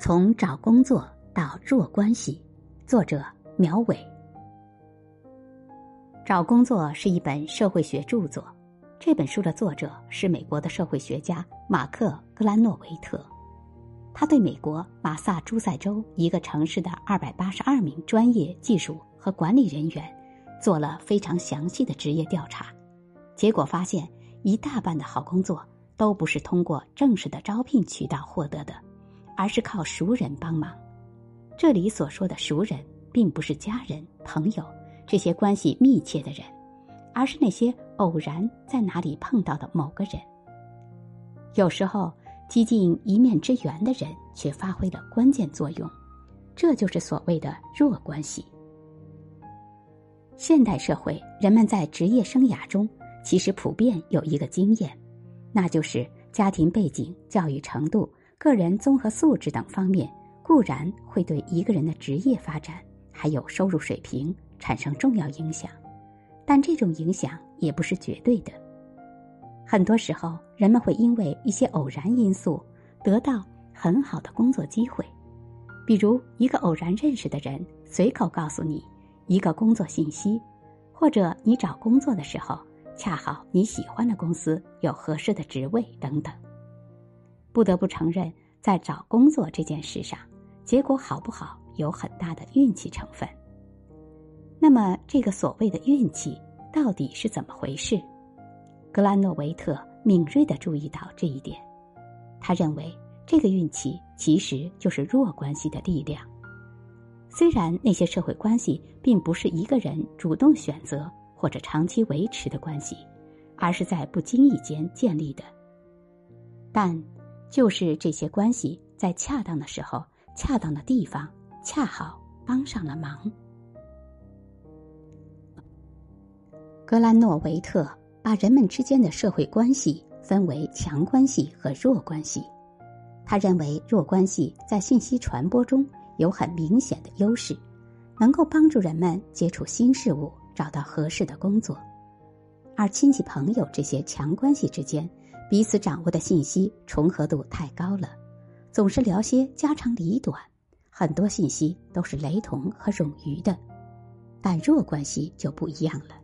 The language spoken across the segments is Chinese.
从找工作到弱关系，作者苗伟。找工作是一本社会学著作，这本书的作者是美国的社会学家马克·格兰诺维特。他对美国马萨诸塞州一个城市的二百八十二名专业技术和管理人员做了非常详细的职业调查，结果发现一大半的好工作都不是通过正式的招聘渠道获得的。而是靠熟人帮忙。这里所说的熟人，并不是家人、朋友这些关系密切的人，而是那些偶然在哪里碰到的某个人。有时候，几近一面之缘的人却发挥了关键作用，这就是所谓的弱关系。现代社会，人们在职业生涯中其实普遍有一个经验，那就是家庭背景、教育程度。个人综合素质等方面固然会对一个人的职业发展还有收入水平产生重要影响，但这种影响也不是绝对的。很多时候，人们会因为一些偶然因素得到很好的工作机会，比如一个偶然认识的人随口告诉你一个工作信息，或者你找工作的时候恰好你喜欢的公司有合适的职位等等。不得不承认，在找工作这件事上，结果好不好有很大的运气成分。那么，这个所谓的运气到底是怎么回事？格兰诺维特敏锐地注意到这一点，他认为这个运气其实就是弱关系的力量。虽然那些社会关系并不是一个人主动选择或者长期维持的关系，而是在不经意间建立的，但。就是这些关系在恰当的时候、恰当的地方，恰好帮上了忙。格兰诺维特把人们之间的社会关系分为强关系和弱关系。他认为弱关系在信息传播中有很明显的优势，能够帮助人们接触新事物、找到合适的工作，而亲戚朋友这些强关系之间。彼此掌握的信息重合度太高了，总是聊些家长里短，很多信息都是雷同和冗余的。但弱关系就不一样了，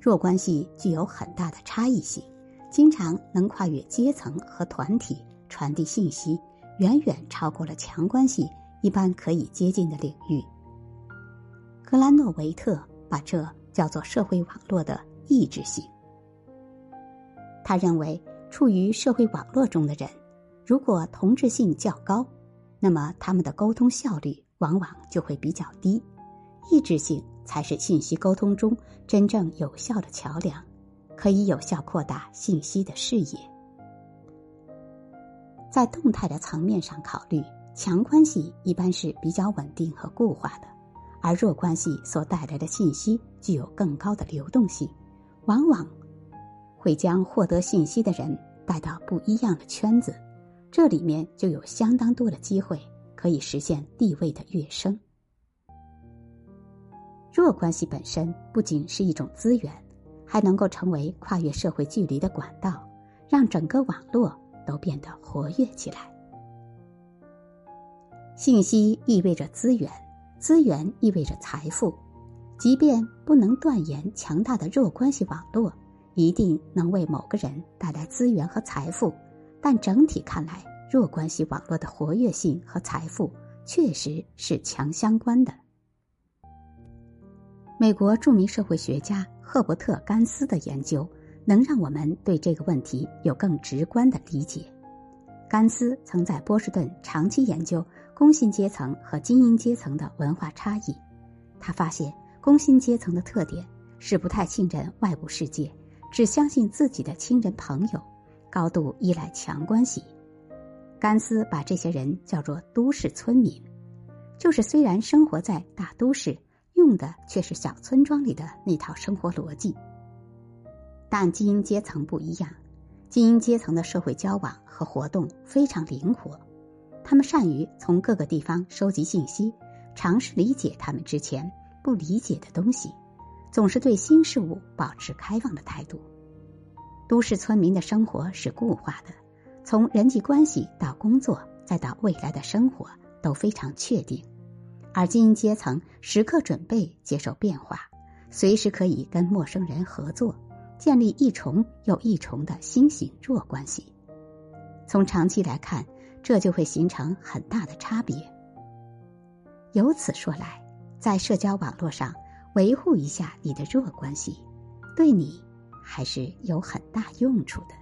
弱关系具有很大的差异性，经常能跨越阶层和团体传递信息，远远超过了强关系一般可以接近的领域。格兰诺维特把这叫做社会网络的抑制性。他认为。处于社会网络中的人，如果同质性较高，那么他们的沟通效率往往就会比较低。异质性才是信息沟通中真正有效的桥梁，可以有效扩大信息的视野。在动态的层面上考虑，强关系一般是比较稳定和固化的，而弱关系所带来的信息具有更高的流动性，往往。会将获得信息的人带到不一样的圈子，这里面就有相当多的机会可以实现地位的跃升。弱关系本身不仅是一种资源，还能够成为跨越社会距离的管道，让整个网络都变得活跃起来。信息意味着资源，资源意味着财富，即便不能断言强大的弱关系网络。一定能为某个人带来资源和财富，但整体看来，弱关系网络的活跃性和财富确实是强相关的。美国著名社会学家赫伯特·甘斯的研究能让我们对这个问题有更直观的理解。甘斯曾在波士顿长期研究工薪阶层和精英阶层的文化差异，他发现工薪阶层的特点是不太信任外部世界。只相信自己的亲人朋友，高度依赖强关系。甘斯把这些人叫做“都市村民”，就是虽然生活在大都市，用的却是小村庄里的那套生活逻辑。但精英阶层不一样，精英阶层的社会交往和活动非常灵活，他们善于从各个地方收集信息，尝试理解他们之前不理解的东西。总是对新事物保持开放的态度。都市村民的生活是固化的，从人际关系到工作再到未来的生活都非常确定，而精英阶层时刻准备接受变化，随时可以跟陌生人合作，建立一重又一重的新型弱关系。从长期来看，这就会形成很大的差别。由此说来，在社交网络上维护一下你的弱关系，对你还是有很大用处的。